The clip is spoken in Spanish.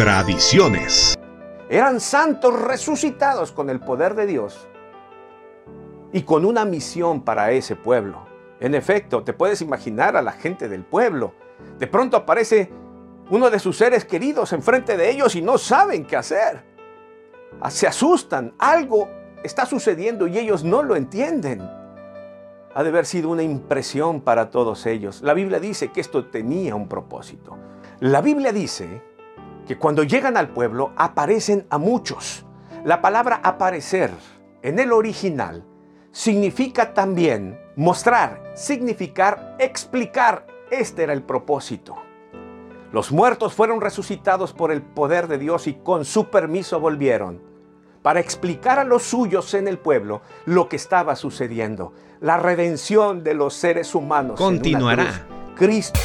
Tradiciones. Eran santos resucitados con el poder de Dios y con una misión para ese pueblo. En efecto, te puedes imaginar a la gente del pueblo. De pronto aparece uno de sus seres queridos enfrente de ellos y no saben qué hacer. Se asustan, algo está sucediendo y ellos no lo entienden. Ha de haber sido una impresión para todos ellos. La Biblia dice que esto tenía un propósito. La Biblia dice que cuando llegan al pueblo aparecen a muchos. La palabra aparecer en el original significa también mostrar, significar, explicar. Este era el propósito. Los muertos fueron resucitados por el poder de Dios y con su permiso volvieron para explicar a los suyos en el pueblo lo que estaba sucediendo. La redención de los seres humanos. Continuará. Cristo